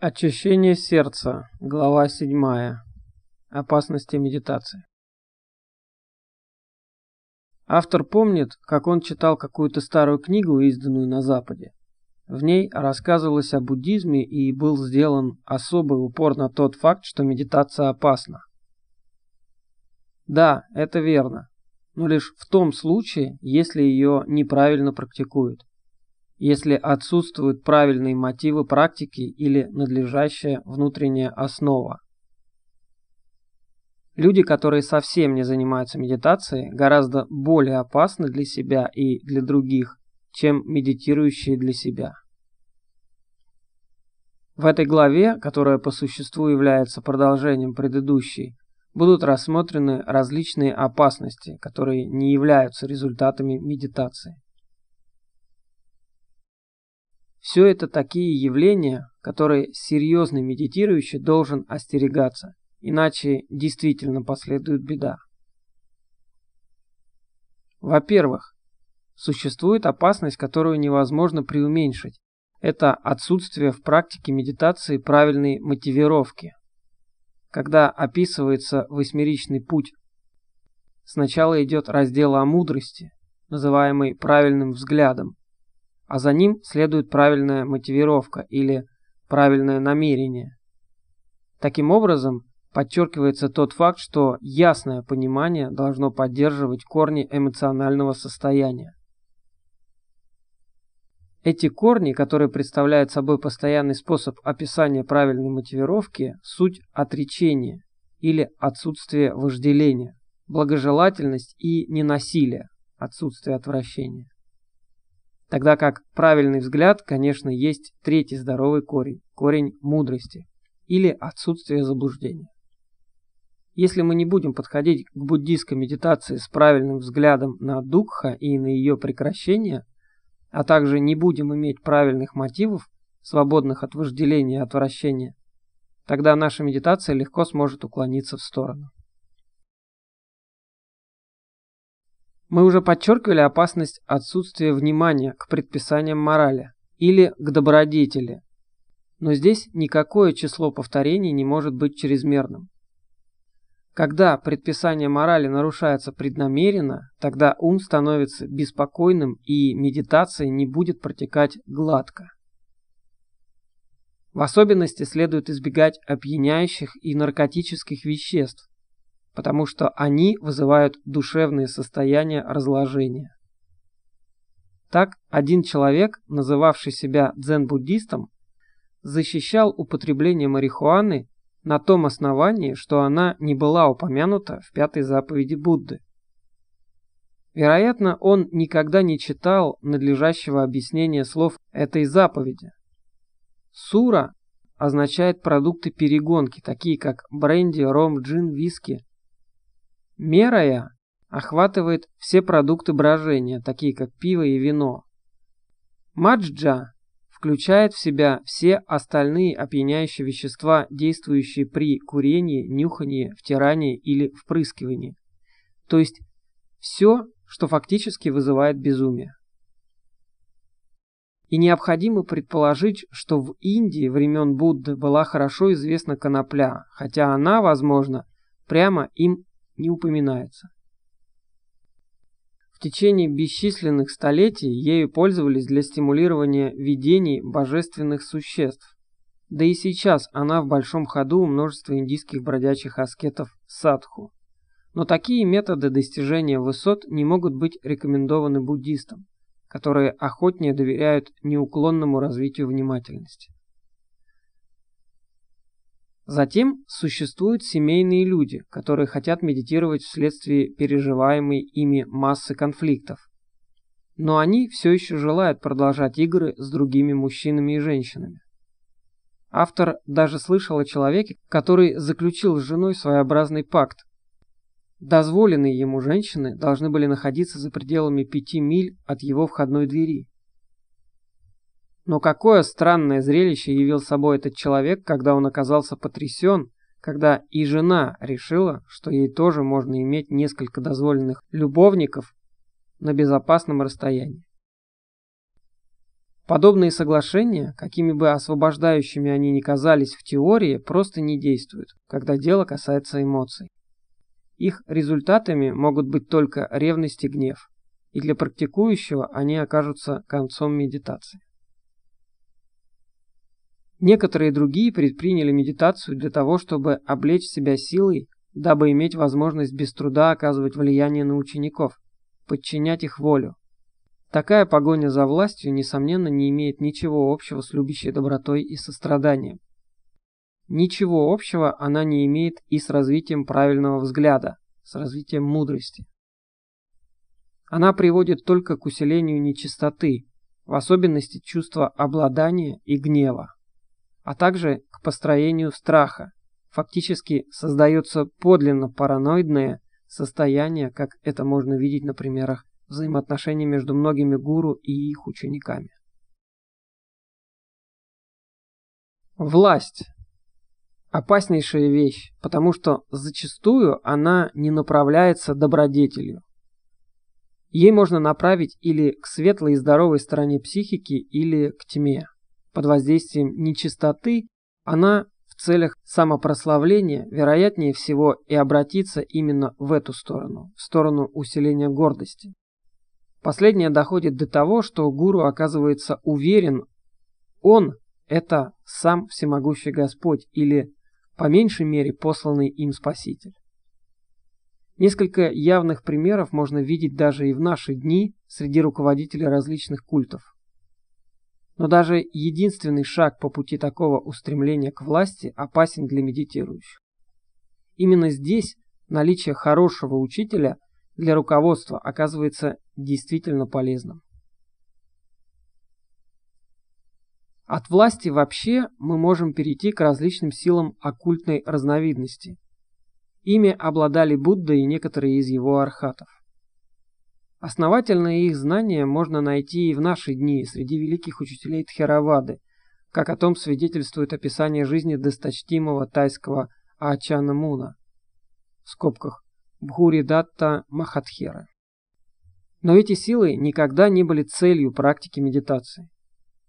Очищение сердца. Глава 7. Опасности медитации. Автор помнит, как он читал какую-то старую книгу, изданную на Западе. В ней рассказывалось о буддизме и был сделан особый упор на тот факт, что медитация опасна. Да, это верно, но лишь в том случае, если ее неправильно практикуют если отсутствуют правильные мотивы практики или надлежащая внутренняя основа. Люди, которые совсем не занимаются медитацией, гораздо более опасны для себя и для других, чем медитирующие для себя. В этой главе, которая по существу является продолжением предыдущей, будут рассмотрены различные опасности, которые не являются результатами медитации. Все это такие явления, которые серьезный медитирующий должен остерегаться, иначе действительно последует беда. Во-первых, существует опасность, которую невозможно преуменьшить. Это отсутствие в практике медитации правильной мотивировки. Когда описывается восьмеричный путь, сначала идет раздел о мудрости, называемый правильным взглядом, а за ним следует правильная мотивировка или правильное намерение. Таким образом, подчеркивается тот факт, что ясное понимание должно поддерживать корни эмоционального состояния. Эти корни, которые представляют собой постоянный способ описания правильной мотивировки, суть отречения или отсутствие вожделения, благожелательность и ненасилие, отсутствие отвращения. Тогда как правильный взгляд, конечно, есть третий здоровый корень, корень мудрости или отсутствие заблуждения. Если мы не будем подходить к буддийской медитации с правильным взглядом на дукха и на ее прекращение, а также не будем иметь правильных мотивов, свободных от вожделения и отвращения, тогда наша медитация легко сможет уклониться в сторону. Мы уже подчеркивали опасность отсутствия внимания к предписаниям морали или к добродетели. Но здесь никакое число повторений не может быть чрезмерным. Когда предписание морали нарушается преднамеренно, тогда ум становится беспокойным и медитация не будет протекать гладко. В особенности следует избегать опьяняющих и наркотических веществ, потому что они вызывают душевные состояния разложения. Так, один человек, называвший себя дзен-буддистом, защищал употребление марихуаны на том основании, что она не была упомянута в пятой заповеди Будды. Вероятно, он никогда не читал надлежащего объяснения слов этой заповеди. Сура означает продукты перегонки, такие как бренди, ром, джин, виски, Мерая охватывает все продукты брожения, такие как пиво и вино. Маджджа включает в себя все остальные опьяняющие вещества, действующие при курении, нюхании, втирании или впрыскивании. То есть все, что фактически вызывает безумие. И необходимо предположить, что в Индии времен Будды была хорошо известна конопля, хотя она, возможно, прямо им не упоминается. В течение бесчисленных столетий ею пользовались для стимулирования видений божественных существ. Да и сейчас она в большом ходу у множества индийских бродячих аскетов садху. Но такие методы достижения высот не могут быть рекомендованы буддистам, которые охотнее доверяют неуклонному развитию внимательности. Затем существуют семейные люди, которые хотят медитировать вследствие переживаемой ими массы конфликтов. Но они все еще желают продолжать игры с другими мужчинами и женщинами. Автор даже слышал о человеке, который заключил с женой своеобразный пакт. Дозволенные ему женщины должны были находиться за пределами пяти миль от его входной двери. Но какое странное зрелище явил собой этот человек, когда он оказался потрясен, когда и жена решила, что ей тоже можно иметь несколько дозволенных любовников на безопасном расстоянии. Подобные соглашения, какими бы освобождающими они ни казались в теории, просто не действуют, когда дело касается эмоций. Их результатами могут быть только ревность и гнев, и для практикующего они окажутся концом медитации. Некоторые другие предприняли медитацию для того, чтобы облечь себя силой, дабы иметь возможность без труда оказывать влияние на учеников, подчинять их волю, Такая погоня за властью, несомненно, не имеет ничего общего с любящей добротой и состраданием. Ничего общего она не имеет и с развитием правильного взгляда, с развитием мудрости. Она приводит только к усилению нечистоты, в особенности чувства обладания и гнева, а также к построению страха. Фактически создается подлинно параноидное состояние, как это можно видеть на примерах взаимоотношения между многими гуру и их учениками. Власть. Опаснейшая вещь, потому что зачастую она не направляется добродетелью. Ей можно направить или к светлой и здоровой стороне психики, или к тьме. Под воздействием нечистоты она в целях самопрославления, вероятнее всего, и обратится именно в эту сторону, в сторону усиления гордости. Последнее доходит до того, что гуру оказывается уверен, он – это сам всемогущий Господь или, по меньшей мере, посланный им Спаситель. Несколько явных примеров можно видеть даже и в наши дни среди руководителей различных культов. Но даже единственный шаг по пути такого устремления к власти опасен для медитирующих. Именно здесь наличие хорошего учителя – для руководства оказывается действительно полезным. От власти вообще мы можем перейти к различным силам оккультной разновидности. Ими обладали Будда и некоторые из его архатов. Основательное их знание можно найти и в наши дни среди великих учителей Тхеравады, как о том свидетельствует описание жизни досточтимого тайского Ачана Муна. В скобках Бхуридатта Махатхера. Но эти силы никогда не были целью практики медитации.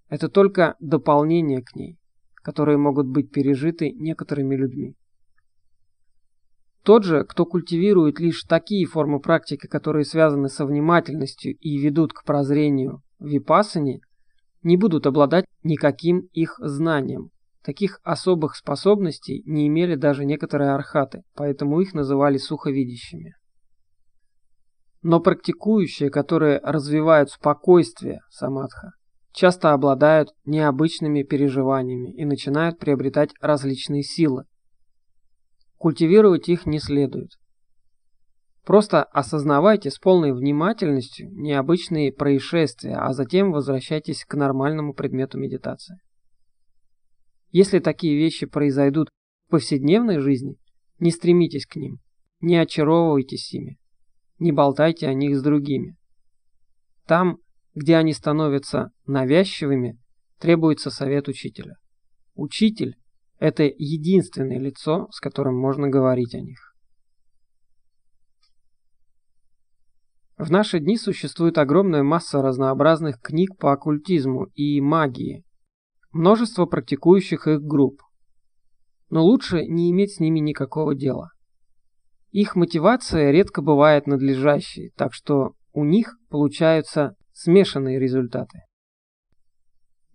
Это только дополнение к ней, которые могут быть пережиты некоторыми людьми. Тот же, кто культивирует лишь такие формы практики, которые связаны со внимательностью и ведут к прозрению в випассане, не будут обладать никаким их знанием, Таких особых способностей не имели даже некоторые архаты, поэтому их называли суховидящими. Но практикующие, которые развивают спокойствие самадха, часто обладают необычными переживаниями и начинают приобретать различные силы. Культивировать их не следует. Просто осознавайте с полной внимательностью необычные происшествия, а затем возвращайтесь к нормальному предмету медитации. Если такие вещи произойдут в повседневной жизни, не стремитесь к ним, не очаровывайтесь ими, не болтайте о них с другими. Там, где они становятся навязчивыми, требуется совет учителя. Учитель – это единственное лицо, с которым можно говорить о них. В наши дни существует огромная масса разнообразных книг по оккультизму и магии, множество практикующих их групп. Но лучше не иметь с ними никакого дела. Их мотивация редко бывает надлежащей, так что у них получаются смешанные результаты.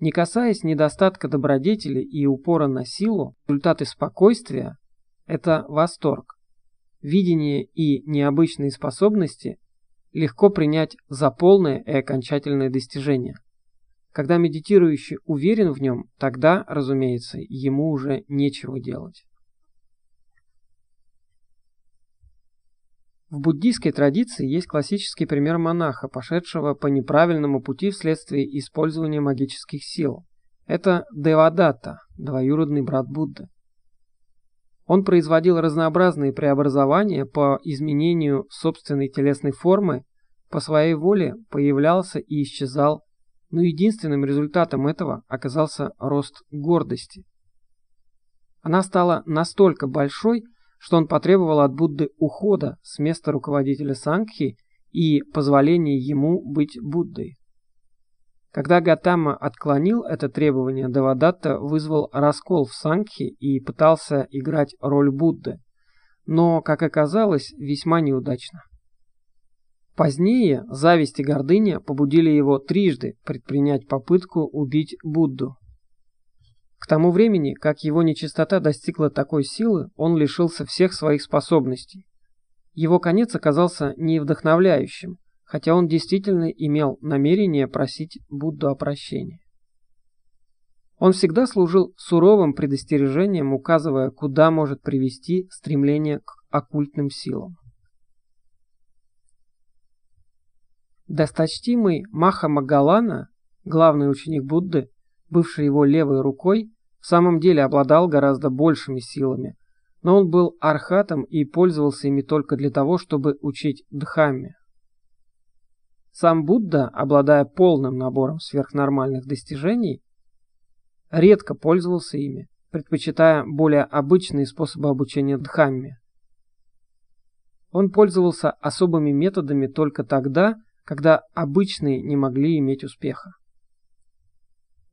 Не касаясь недостатка добродетели и упора на силу, результаты спокойствия – это восторг. Видение и необычные способности легко принять за полное и окончательное достижение. Когда медитирующий уверен в нем, тогда, разумеется, ему уже нечего делать. В буддийской традиции есть классический пример монаха, пошедшего по неправильному пути вследствие использования магических сил. Это Девадатта, двоюродный брат Будды. Он производил разнообразные преобразования по изменению собственной телесной формы, по своей воле появлялся и исчезал но единственным результатом этого оказался рост гордости. Она стала настолько большой, что он потребовал от Будды ухода с места руководителя Сангхи и позволения ему быть Буддой. Когда Гатама отклонил это требование, Девадатта вызвал раскол в Сангхе и пытался играть роль Будды, но, как оказалось, весьма неудачно. Позднее зависть и гордыня побудили его трижды предпринять попытку убить Будду. К тому времени, как его нечистота достигла такой силы, он лишился всех своих способностей. Его конец оказался не вдохновляющим, хотя он действительно имел намерение просить Будду о прощении. Он всегда служил суровым предостережением, указывая, куда может привести стремление к оккультным силам. Досточтимый Маха Магалана, главный ученик Будды, бывший его левой рукой, в самом деле обладал гораздо большими силами, но он был архатом и пользовался ими только для того, чтобы учить Дхамме. Сам Будда, обладая полным набором сверхнормальных достижений, редко пользовался ими, предпочитая более обычные способы обучения Дхамме. Он пользовался особыми методами только тогда, когда обычные не могли иметь успеха.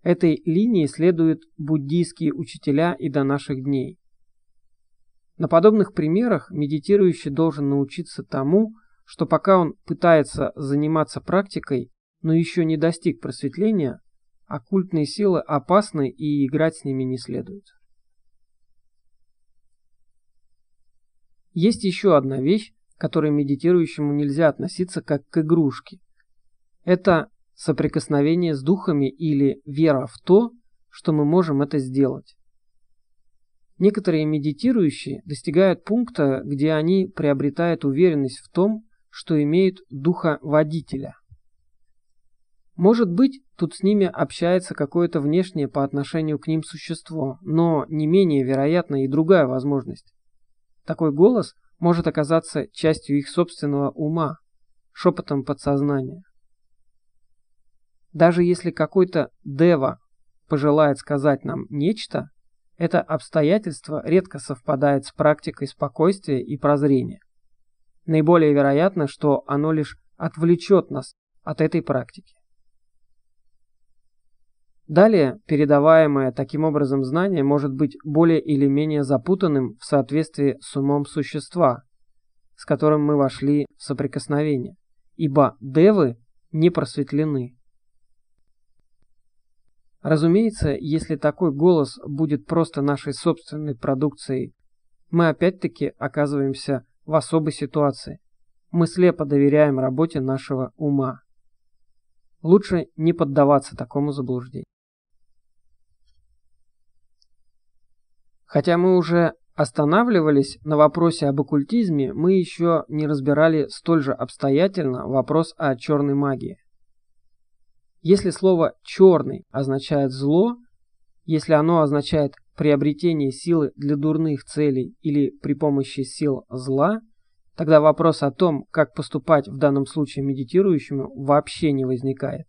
Этой линии следуют буддийские учителя и до наших дней. На подобных примерах медитирующий должен научиться тому, что пока он пытается заниматься практикой, но еще не достиг просветления, оккультные силы опасны и играть с ними не следует. Есть еще одна вещь, к которой медитирующему нельзя относиться как к игрушке. Это соприкосновение с духами или вера в то, что мы можем это сделать. Некоторые медитирующие достигают пункта, где они приобретают уверенность в том, что имеют духа водителя. Может быть, тут с ними общается какое-то внешнее по отношению к ним существо, но не менее вероятна и другая возможность. Такой голос может оказаться частью их собственного ума, шепотом подсознания. Даже если какой-то дева пожелает сказать нам нечто, это обстоятельство редко совпадает с практикой спокойствия и прозрения. Наиболее вероятно, что оно лишь отвлечет нас от этой практики. Далее, передаваемое таким образом знание может быть более или менее запутанным в соответствии с умом существа, с которым мы вошли в соприкосновение, ибо девы не просветлены. Разумеется, если такой голос будет просто нашей собственной продукцией, мы опять-таки оказываемся в особой ситуации. Мы слепо доверяем работе нашего ума. Лучше не поддаваться такому заблуждению. Хотя мы уже останавливались на вопросе об оккультизме, мы еще не разбирали столь же обстоятельно вопрос о черной магии. Если слово «черный» означает «зло», если оно означает приобретение силы для дурных целей или при помощи сил зла, тогда вопрос о том, как поступать в данном случае медитирующему, вообще не возникает.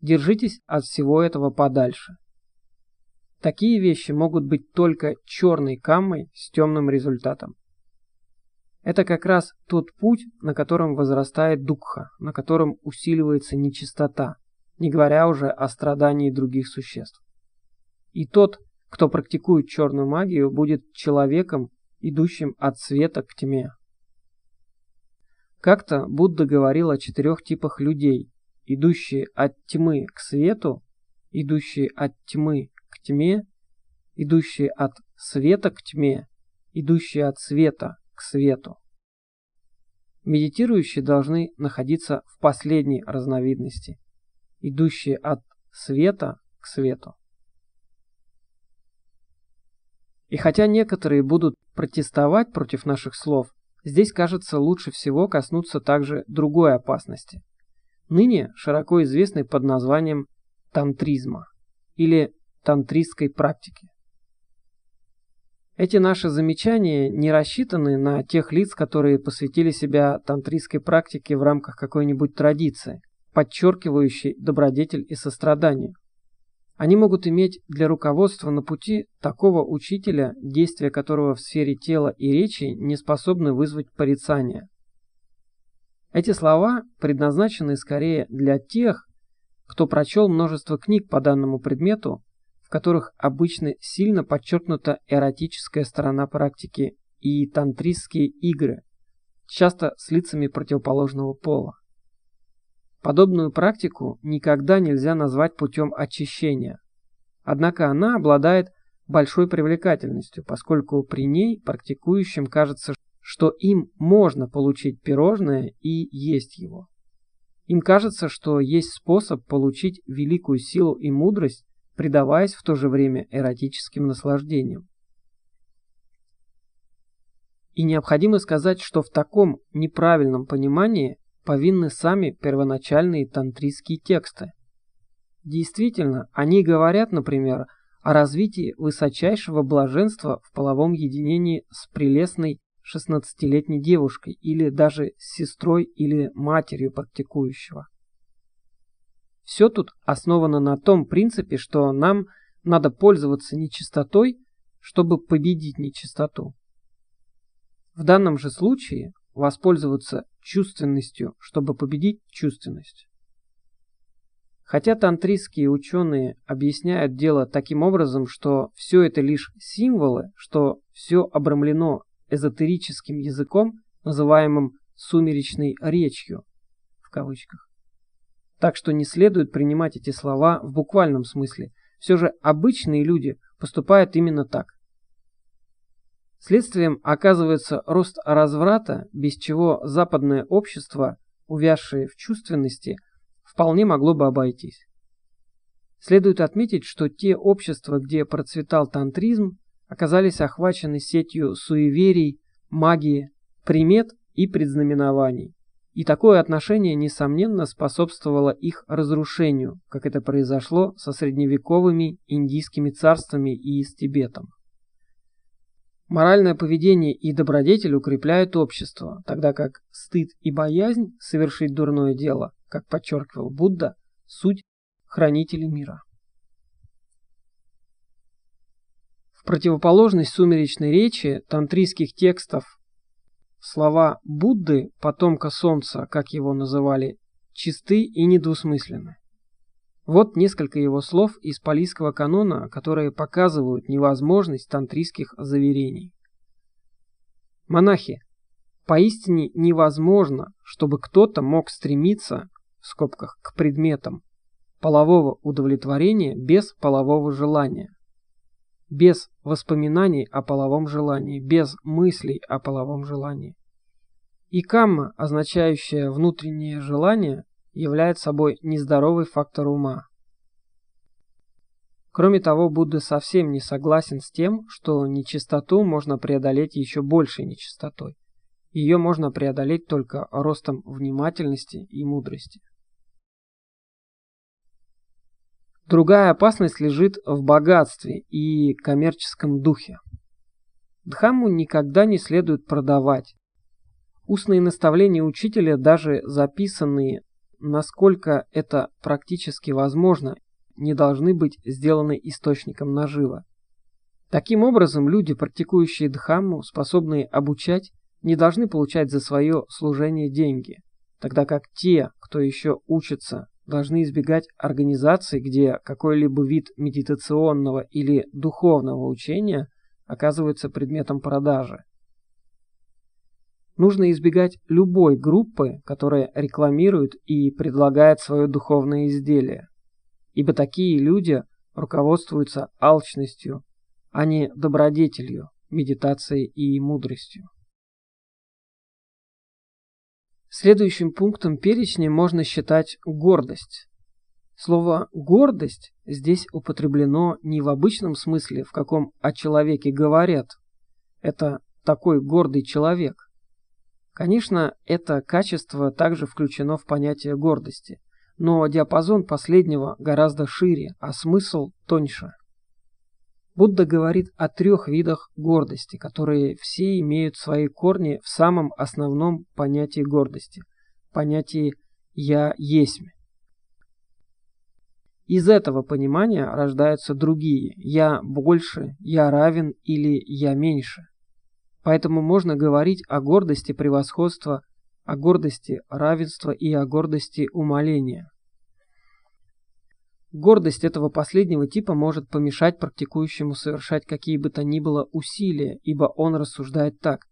Держитесь от всего этого подальше. Такие вещи могут быть только черной каммой с темным результатом. Это как раз тот путь, на котором возрастает дукха, на котором усиливается нечистота, не говоря уже о страдании других существ. И тот, кто практикует черную магию, будет человеком, идущим от света к тьме. Как-то Будда говорил о четырех типах людей, идущие от тьмы к свету, идущие от тьмы к тьме, идущие от света к тьме, идущие от света к свету. Медитирующие должны находиться в последней разновидности, идущие от света к свету. И хотя некоторые будут протестовать против наших слов, здесь, кажется, лучше всего коснуться также другой опасности, ныне широко известной под названием тантризма или тантристской практики. Эти наши замечания не рассчитаны на тех лиц, которые посвятили себя тантристской практике в рамках какой-нибудь традиции, подчеркивающей добродетель и сострадание. Они могут иметь для руководства на пути такого учителя, действия которого в сфере тела и речи не способны вызвать порицания. Эти слова предназначены скорее для тех, кто прочел множество книг по данному предмету, в которых обычно сильно подчеркнута эротическая сторона практики и тантристские игры, часто с лицами противоположного пола. Подобную практику никогда нельзя назвать путем очищения, однако она обладает большой привлекательностью, поскольку при ней практикующим кажется, что им можно получить пирожное и есть его. Им кажется, что есть способ получить великую силу и мудрость, предаваясь в то же время эротическим наслаждениям. И необходимо сказать, что в таком неправильном понимании повинны сами первоначальные тантрийские тексты. Действительно, они говорят, например, о развитии высочайшего блаженства в половом единении с прелестной 16-летней девушкой или даже с сестрой или матерью практикующего. Все тут основано на том принципе, что нам надо пользоваться нечистотой, чтобы победить нечистоту. В данном же случае воспользоваться чувственностью, чтобы победить чувственность. Хотя тантрийские ученые объясняют дело таким образом, что все это лишь символы, что все обрамлено эзотерическим языком, называемым «сумеречной речью», в кавычках. Так что не следует принимать эти слова в буквальном смысле. Все же обычные люди поступают именно так. Следствием оказывается рост разврата, без чего западное общество, увязшее в чувственности, вполне могло бы обойтись. Следует отметить, что те общества, где процветал тантризм, оказались охвачены сетью суеверий, магии, примет и предзнаменований. И такое отношение, несомненно, способствовало их разрушению, как это произошло со средневековыми индийскими царствами и с Тибетом. Моральное поведение и добродетель укрепляют общество, тогда как стыд и боязнь совершить дурное дело, как подчеркивал Будда, суть хранители мира. В противоположность сумеречной речи тантрийских текстов слова Будды, потомка солнца, как его называли, чисты и недвусмысленны. Вот несколько его слов из палийского канона, которые показывают невозможность тантрийских заверений. Монахи, поистине невозможно, чтобы кто-то мог стремиться, в скобках, к предметам полового удовлетворения без полового желания без воспоминаний о половом желании, без мыслей о половом желании. И камма, означающая внутреннее желание, является собой нездоровый фактор ума. Кроме того, Будда совсем не согласен с тем, что нечистоту можно преодолеть еще большей нечистотой. Ее можно преодолеть только ростом внимательности и мудрости. Другая опасность лежит в богатстве и коммерческом духе. Дхамму никогда не следует продавать. Устные наставления учителя, даже записанные, насколько это практически возможно, не должны быть сделаны источником нажива. Таким образом, люди, практикующие Дхамму, способные обучать, не должны получать за свое служение деньги, тогда как те, кто еще учится должны избегать организаций, где какой-либо вид медитационного или духовного учения оказывается предметом продажи. Нужно избегать любой группы, которая рекламирует и предлагает свое духовное изделие, ибо такие люди руководствуются алчностью, а не добродетелью, медитацией и мудростью. Следующим пунктом перечня можно считать гордость. Слово «гордость» здесь употреблено не в обычном смысле, в каком о человеке говорят. Это такой гордый человек. Конечно, это качество также включено в понятие гордости, но диапазон последнего гораздо шире, а смысл тоньше. Будда говорит о трех видах гордости, которые все имеют свои корни в самом основном понятии гордости – понятии «я есмь». Из этого понимания рождаются другие «я больше», «я равен» или «я меньше». Поэтому можно говорить о гордости превосходства, о гордости равенства и о гордости умоления. Гордость этого последнего типа может помешать практикующему совершать какие бы то ни было усилия, ибо он рассуждает так.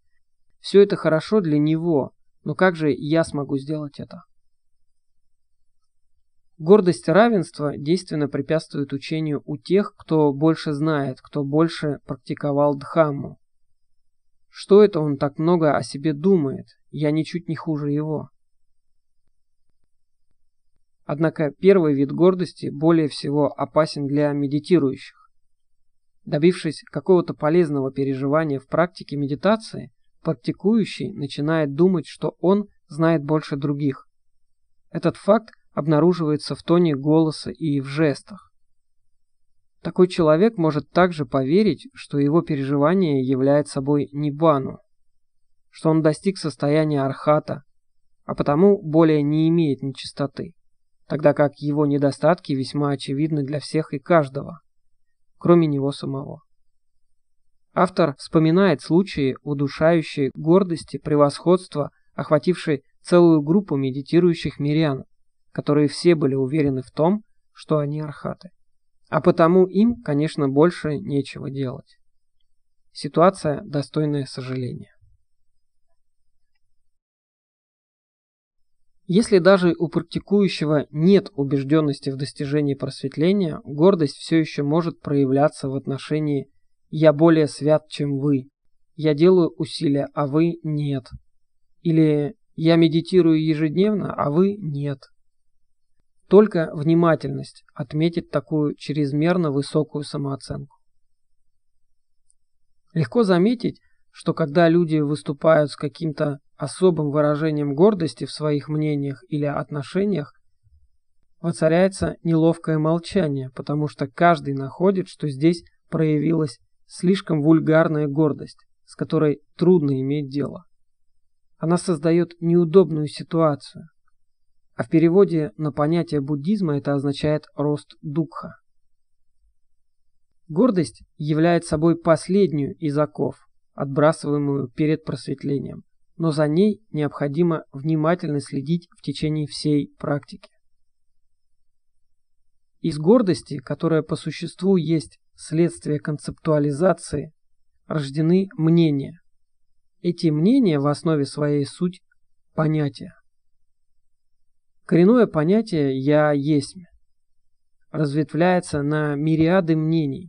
Все это хорошо для него, но как же я смогу сделать это? Гордость равенства действенно препятствует учению у тех, кто больше знает, кто больше практиковал Дхамму. Что это он так много о себе думает? Я ничуть не хуже его. Однако первый вид гордости более всего опасен для медитирующих. Добившись какого-то полезного переживания в практике медитации, практикующий начинает думать, что он знает больше других. Этот факт обнаруживается в тоне голоса и в жестах. Такой человек может также поверить, что его переживание является собой нибану, что он достиг состояния архата, а потому более не имеет нечистоты, тогда как его недостатки весьма очевидны для всех и каждого, кроме него самого. Автор вспоминает случаи удушающей гордости, превосходства, охватившей целую группу медитирующих мирян, которые все были уверены в том, что они архаты. А потому им, конечно, больше нечего делать. Ситуация достойная сожаления. Если даже у практикующего нет убежденности в достижении просветления, гордость все еще может проявляться в отношении «я более свят, чем вы», «я делаю усилия, а вы нет», или «я медитирую ежедневно, а вы нет». Только внимательность отметит такую чрезмерно высокую самооценку. Легко заметить, что когда люди выступают с каким-то особым выражением гордости в своих мнениях или отношениях, воцаряется неловкое молчание, потому что каждый находит, что здесь проявилась слишком вульгарная гордость, с которой трудно иметь дело. Она создает неудобную ситуацию, а в переводе на понятие буддизма это означает рост дукха. Гордость является собой последнюю из оков, отбрасываемую перед просветлением, но за ней необходимо внимательно следить в течение всей практики. Из гордости, которая по существу есть следствие концептуализации, рождены мнения. Эти мнения в основе своей суть понятия. Коренное понятие «я есть» разветвляется на мириады мнений,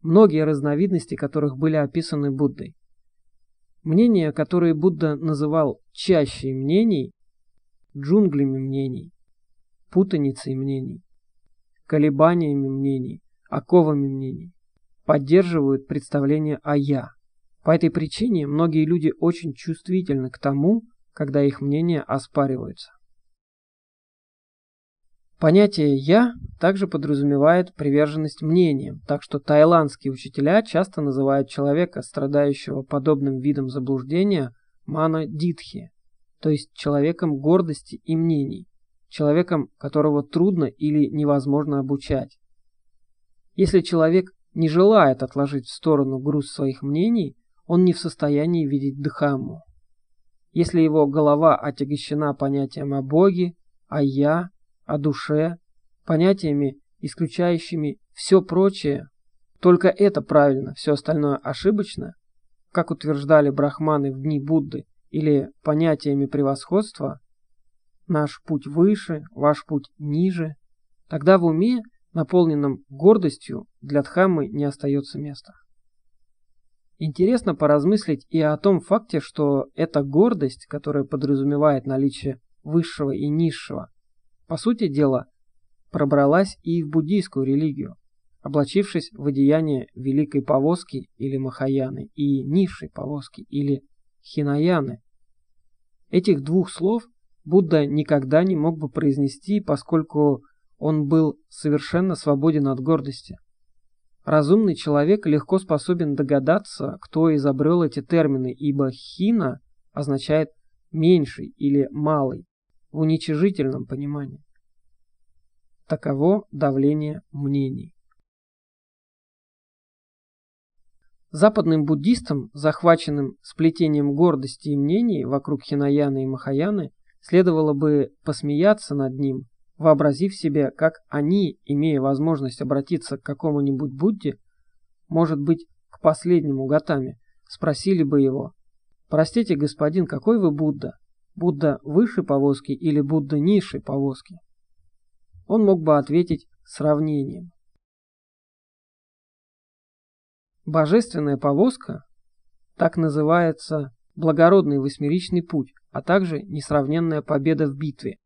многие разновидности которых были описаны Буддой. Мнения, которые Будда называл чащей мнений, джунглями мнений, путаницей мнений, колебаниями мнений, оковами мнений, поддерживают представление о «я». По этой причине многие люди очень чувствительны к тому, когда их мнения оспариваются. Понятие «я» также подразумевает приверженность мнениям, так что таиландские учителя часто называют человека, страдающего подобным видом заблуждения, мана дитхи, то есть человеком гордости и мнений, человеком, которого трудно или невозможно обучать. Если человек не желает отложить в сторону груз своих мнений, он не в состоянии видеть Дхамму. Если его голова отягощена понятием о Боге, о «я», о душе, понятиями, исключающими все прочее, только это правильно, все остальное ошибочно, как утверждали брахманы в дни Будды, или понятиями превосходства, наш путь выше, ваш путь ниже, тогда в уме, наполненном гордостью, для Дхаммы не остается места. Интересно поразмыслить и о том факте, что эта гордость, которая подразумевает наличие высшего и низшего, по сути дела, пробралась и в буддийскую религию, облачившись в одеяние великой повозки или махаяны и низшей повозки или хинаяны. Этих двух слов Будда никогда не мог бы произнести, поскольку он был совершенно свободен от гордости. Разумный человек легко способен догадаться, кто изобрел эти термины, ибо хина означает меньший или малый, в уничижительном понимании. Таково давление мнений. Западным буддистам, захваченным сплетением гордости и мнений вокруг Хинаяны и Махаяны, следовало бы посмеяться над ним, вообразив себе, как они, имея возможность обратиться к какому-нибудь Будде, может быть, к последнему Гатаме, спросили бы его, «Простите, господин, какой вы Будда? Будда выше повозки или Будда ниже повозки?» Он мог бы ответить сравнением. Божественная повозка так называется благородный восьмеричный путь, а также несравненная победа в битве,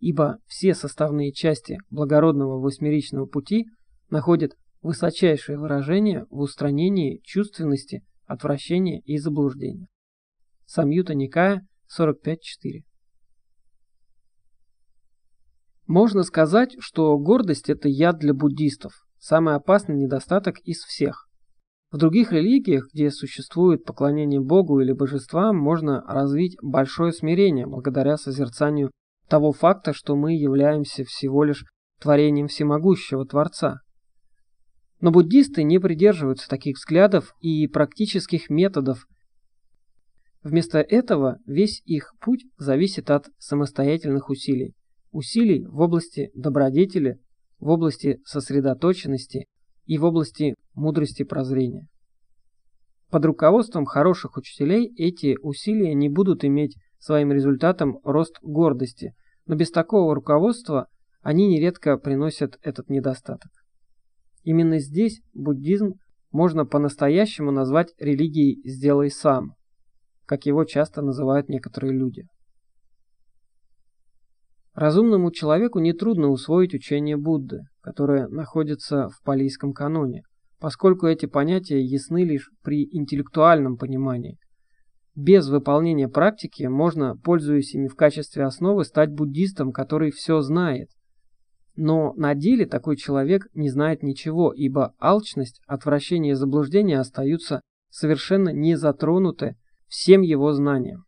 ибо все составные части благородного восьмеричного пути находят высочайшее выражение в устранении чувственности, отвращения и заблуждения. Самьюта Никая 45.4 Можно сказать, что гордость – это яд для буддистов, самый опасный недостаток из всех. В других религиях, где существует поклонение Богу или божествам, можно развить большое смирение благодаря созерцанию того факта, что мы являемся всего лишь творением всемогущего Творца. Но буддисты не придерживаются таких взглядов и практических методов. Вместо этого весь их путь зависит от самостоятельных усилий. Усилий в области добродетели, в области сосредоточенности и в области мудрости прозрения. Под руководством хороших учителей эти усилия не будут иметь своим результатом рост гордости, но без такого руководства они нередко приносят этот недостаток. Именно здесь буддизм можно по-настоящему назвать религией «сделай сам», как его часто называют некоторые люди. Разумному человеку нетрудно усвоить учение Будды, которое находится в палийском каноне, поскольку эти понятия ясны лишь при интеллектуальном понимании. Без выполнения практики можно, пользуясь ими в качестве основы, стать буддистом, который все знает. Но на деле такой человек не знает ничего, ибо алчность, отвращение и заблуждение остаются совершенно не затронуты всем его знанием.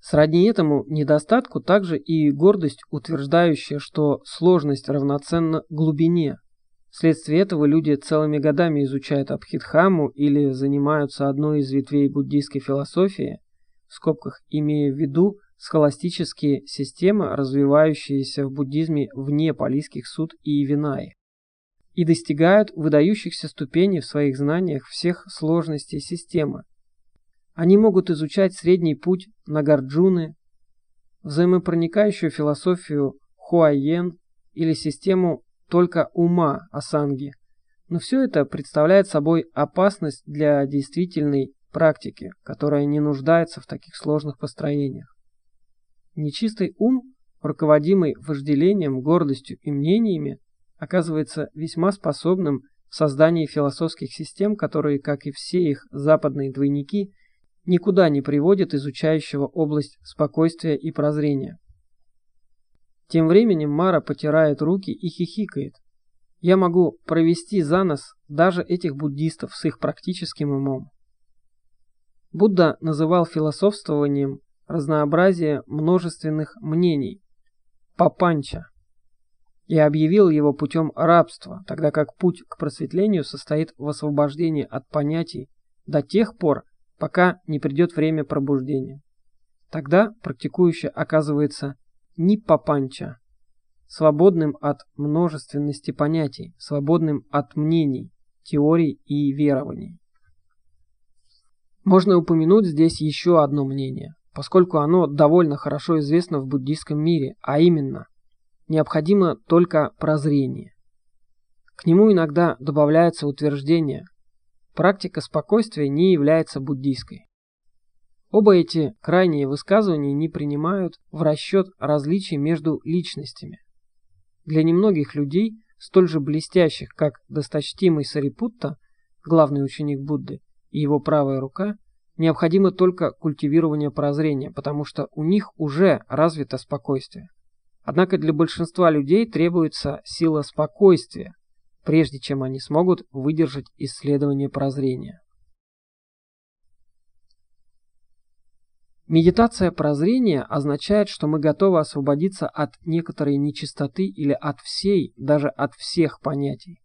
Сродни этому недостатку также и гордость, утверждающая, что сложность равноценна глубине. Вследствие этого люди целыми годами изучают Абхидхаму или занимаются одной из ветвей буддийской философии, в скобках имея в виду схоластические системы, развивающиеся в буддизме вне палийских суд и винаи, и достигают выдающихся ступеней в своих знаниях всех сложностей системы, они могут изучать средний путь Нагарджуны, взаимопроникающую философию Хуайен или систему только ума Асанги. Но все это представляет собой опасность для действительной практики, которая не нуждается в таких сложных построениях. Нечистый ум, руководимый вожделением, гордостью и мнениями, оказывается весьма способным в создании философских систем, которые, как и все их западные двойники, никуда не приводит изучающего область спокойствия и прозрения. Тем временем Мара потирает руки и хихикает. Я могу провести за нос даже этих буддистов с их практическим умом. Будда называл философствованием разнообразие множественных мнений, папанча, и объявил его путем рабства, тогда как путь к просветлению состоит в освобождении от понятий до тех пор, пока не придет время пробуждения. Тогда практикующий оказывается ниппапанча, свободным от множественности понятий, свободным от мнений, теорий и верований. Можно упомянуть здесь еще одно мнение, поскольку оно довольно хорошо известно в буддийском мире, а именно, необходимо только прозрение. К нему иногда добавляется утверждение, практика спокойствия не является буддийской. Оба эти крайние высказывания не принимают в расчет различий между личностями. Для немногих людей, столь же блестящих, как досточтимый Сарипутта, главный ученик Будды, и его правая рука, необходимо только культивирование прозрения, потому что у них уже развито спокойствие. Однако для большинства людей требуется сила спокойствия, прежде чем они смогут выдержать исследование прозрения. Медитация прозрения означает, что мы готовы освободиться от некоторой нечистоты или от всей, даже от всех понятий.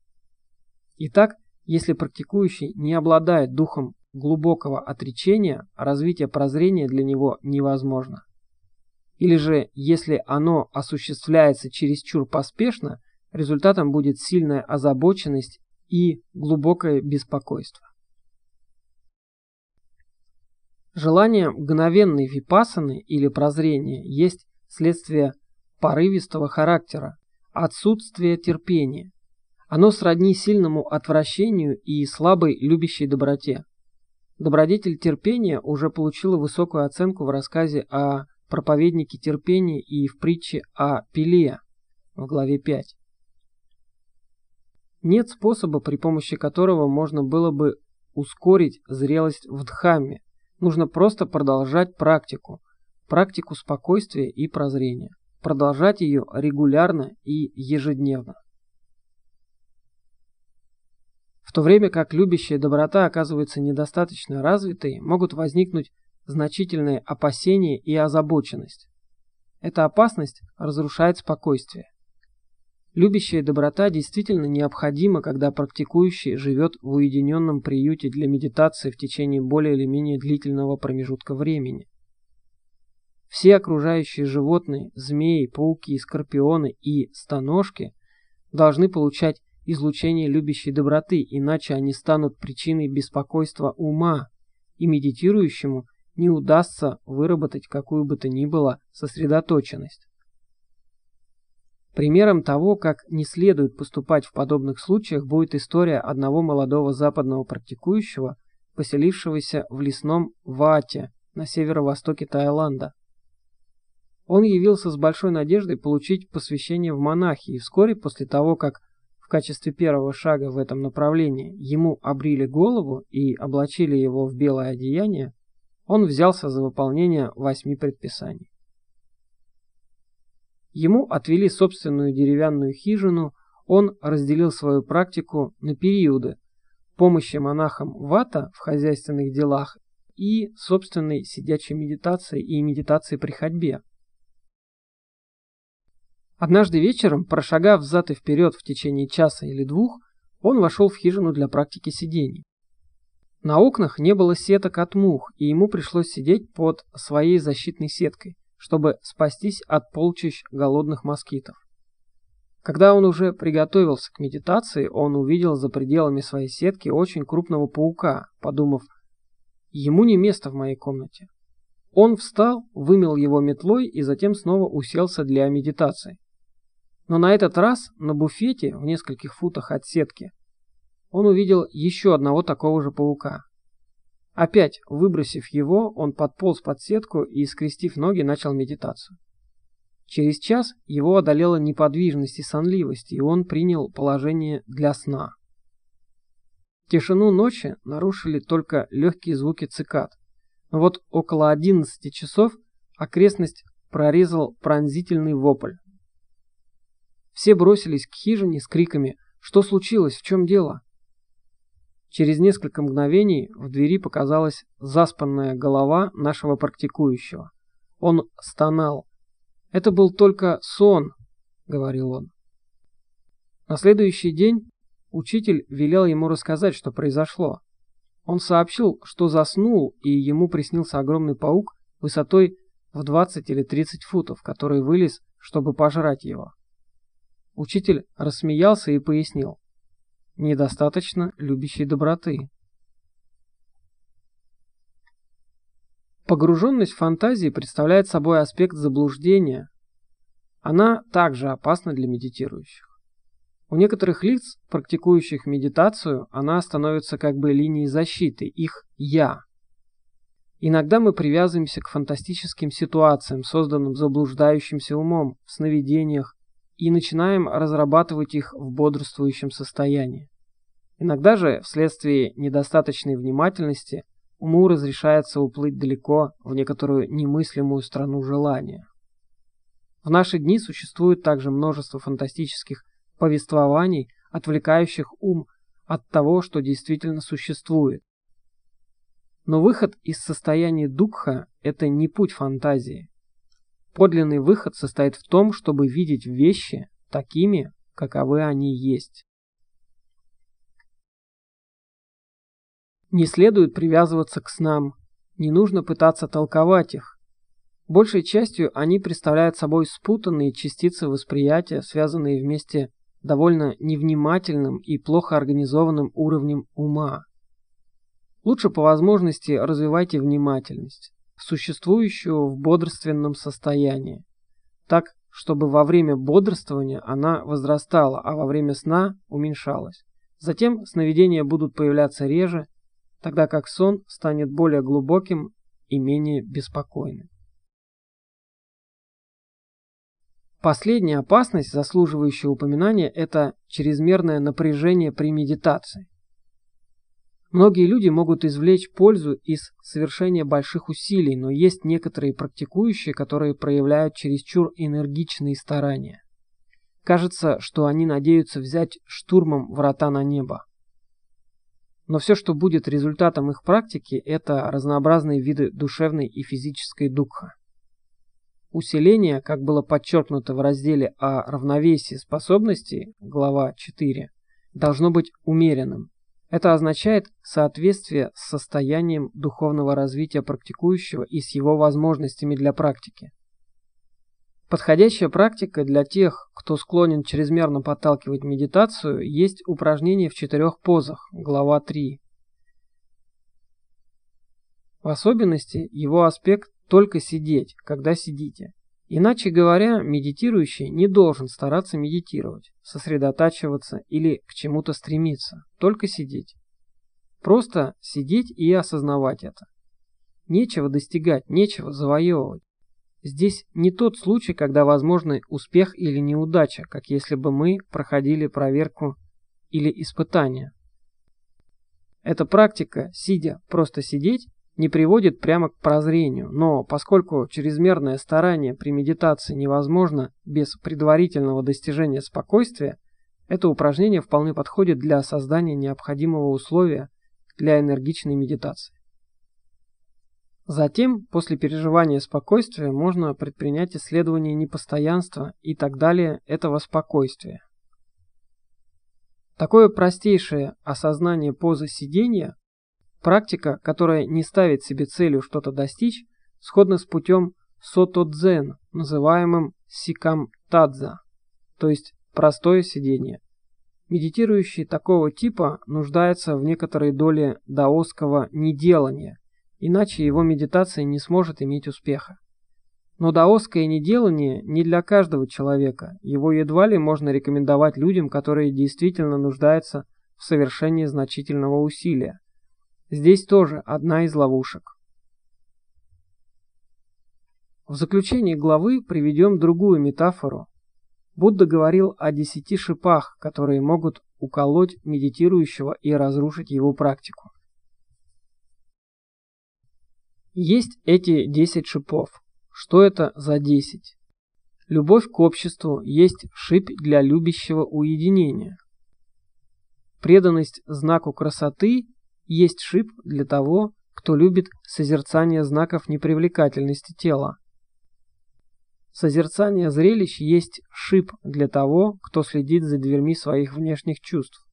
Итак, если практикующий не обладает духом глубокого отречения, развитие прозрения для него невозможно. Или же, если оно осуществляется чересчур поспешно, результатом будет сильная озабоченность и глубокое беспокойство. Желание мгновенной випасаны или прозрения есть следствие порывистого характера, отсутствия терпения. Оно сродни сильному отвращению и слабой любящей доброте. Добродетель терпения уже получила высокую оценку в рассказе о проповеднике терпения и в притче о Пеле в главе 5. Нет способа, при помощи которого можно было бы ускорить зрелость в Дхамме. Нужно просто продолжать практику, практику спокойствия и прозрения. Продолжать ее регулярно и ежедневно. В то время как любящая доброта оказывается недостаточно развитой, могут возникнуть значительные опасения и озабоченность. Эта опасность разрушает спокойствие. Любящая доброта действительно необходима, когда практикующий живет в уединенном приюте для медитации в течение более или менее длительного промежутка времени. Все окружающие животные, змеи, пауки, скорпионы и станожки должны получать излучение любящей доброты, иначе они станут причиной беспокойства ума, и медитирующему не удастся выработать какую бы то ни было сосредоточенность. Примером того, как не следует поступать в подобных случаях, будет история одного молодого западного практикующего, поселившегося в лесном Вате на северо-востоке Таиланда. Он явился с большой надеждой получить посвящение в монахи, и вскоре после того, как в качестве первого шага в этом направлении ему обрили голову и облачили его в белое одеяние, он взялся за выполнение восьми предписаний. Ему отвели собственную деревянную хижину, он разделил свою практику на периоды помощи монахам вата в хозяйственных делах и собственной сидячей медитации и медитации при ходьбе. Однажды вечером, прошагав взад и вперед в течение часа или двух, он вошел в хижину для практики сидений. На окнах не было сеток от мух, и ему пришлось сидеть под своей защитной сеткой чтобы спастись от полчищ голодных москитов. Когда он уже приготовился к медитации, он увидел за пределами своей сетки очень крупного паука, подумав, ему не место в моей комнате. Он встал, вымел его метлой и затем снова уселся для медитации. Но на этот раз на буфете в нескольких футах от сетки он увидел еще одного такого же паука. Опять, выбросив его, он подполз под сетку и, скрестив ноги, начал медитацию. Через час его одолела неподвижность и сонливость, и он принял положение для сна. Тишину ночи нарушили только легкие звуки цикад. Но вот около 11 часов окрестность прорезал пронзительный вопль. Все бросились к хижине с криками «Что случилось? В чем дело?» Через несколько мгновений в двери показалась заспанная голова нашего практикующего. Он стонал. «Это был только сон», — говорил он. На следующий день учитель велел ему рассказать, что произошло. Он сообщил, что заснул, и ему приснился огромный паук высотой в 20 или 30 футов, который вылез, чтобы пожрать его. Учитель рассмеялся и пояснил недостаточно любящей доброты. Погруженность в фантазии представляет собой аспект заблуждения. Она также опасна для медитирующих. У некоторых лиц, практикующих медитацию, она становится как бы линией защиты, их «я». Иногда мы привязываемся к фантастическим ситуациям, созданным заблуждающимся умом, в сновидениях, и начинаем разрабатывать их в бодрствующем состоянии. Иногда же, вследствие недостаточной внимательности, уму разрешается уплыть далеко в некоторую немыслимую страну желания. В наши дни существует также множество фантастических повествований, отвлекающих ум от того, что действительно существует. Но выход из состояния дукха – это не путь фантазии. Подлинный выход состоит в том, чтобы видеть вещи такими, каковы они есть. Не следует привязываться к снам, не нужно пытаться толковать их. Большей частью они представляют собой спутанные частицы восприятия, связанные вместе довольно невнимательным и плохо организованным уровнем ума. Лучше по возможности развивайте внимательность, существующую в бодрственном состоянии, так, чтобы во время бодрствования она возрастала, а во время сна уменьшалась. Затем сновидения будут появляться реже, тогда как сон станет более глубоким и менее беспокойным. Последняя опасность, заслуживающая упоминания, это чрезмерное напряжение при медитации. Многие люди могут извлечь пользу из совершения больших усилий, но есть некоторые практикующие, которые проявляют чересчур энергичные старания. Кажется, что они надеются взять штурмом врата на небо. Но все, что будет результатом их практики, это разнообразные виды душевной и физической духа. Усиление, как было подчеркнуто в разделе о равновесии способностей, глава 4, должно быть умеренным. Это означает соответствие с состоянием духовного развития практикующего и с его возможностями для практики. Подходящая практика для тех, кто склонен чрезмерно подталкивать медитацию, есть упражнение в четырех позах, глава 3. В особенности его аспект только сидеть, когда сидите. Иначе говоря, медитирующий не должен стараться медитировать, сосредотачиваться или к чему-то стремиться, только сидеть. Просто сидеть и осознавать это. Нечего достигать, нечего завоевывать. Здесь не тот случай, когда возможны успех или неудача, как если бы мы проходили проверку или испытание. Эта практика, сидя, просто сидеть, не приводит прямо к прозрению, но поскольку чрезмерное старание при медитации невозможно без предварительного достижения спокойствия, это упражнение вполне подходит для создания необходимого условия для энергичной медитации. Затем, после переживания спокойствия, можно предпринять исследование непостоянства и так далее этого спокойствия. Такое простейшее осознание позы сидения Практика, которая не ставит себе целью что-то достичь, сходна с путем сото-дзен, называемым сикам-тадза, то есть простое сидение. Медитирующий такого типа нуждается в некоторой доле даосского неделания, иначе его медитация не сможет иметь успеха. Но даосское неделание не для каждого человека, его едва ли можно рекомендовать людям, которые действительно нуждаются в совершении значительного усилия. Здесь тоже одна из ловушек. В заключении главы приведем другую метафору. Будда говорил о десяти шипах, которые могут уколоть медитирующего и разрушить его практику. Есть эти десять шипов. Что это за десять? Любовь к обществу есть шип для любящего уединения. Преданность знаку красоты есть шип для того, кто любит созерцание знаков непривлекательности тела. Созерцание зрелищ есть шип для того, кто следит за дверьми своих внешних чувств.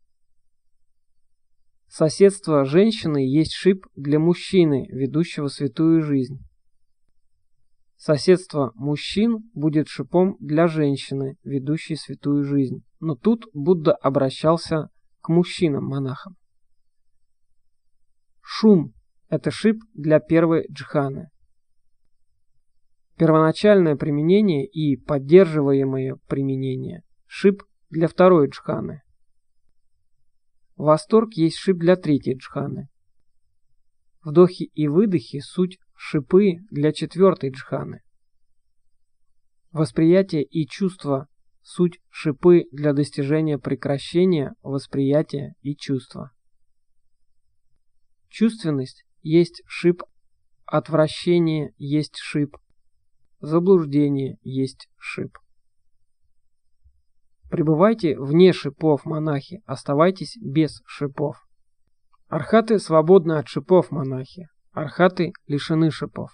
Соседство женщины есть шип для мужчины, ведущего святую жизнь. Соседство мужчин будет шипом для женщины, ведущей святую жизнь. Но тут Будда обращался к мужчинам-монахам. Шум – это шип для первой джханы. Первоначальное применение и поддерживаемое применение – шип для второй джханы. Восторг есть шип для третьей джханы. Вдохи и выдохи – суть шипы для четвертой джханы. Восприятие и чувство – суть шипы для достижения прекращения восприятия и чувства. Чувственность есть шип, отвращение есть шип, заблуждение есть шип. Пребывайте вне шипов, монахи, оставайтесь без шипов. Архаты свободны от шипов, монахи. Архаты лишены шипов.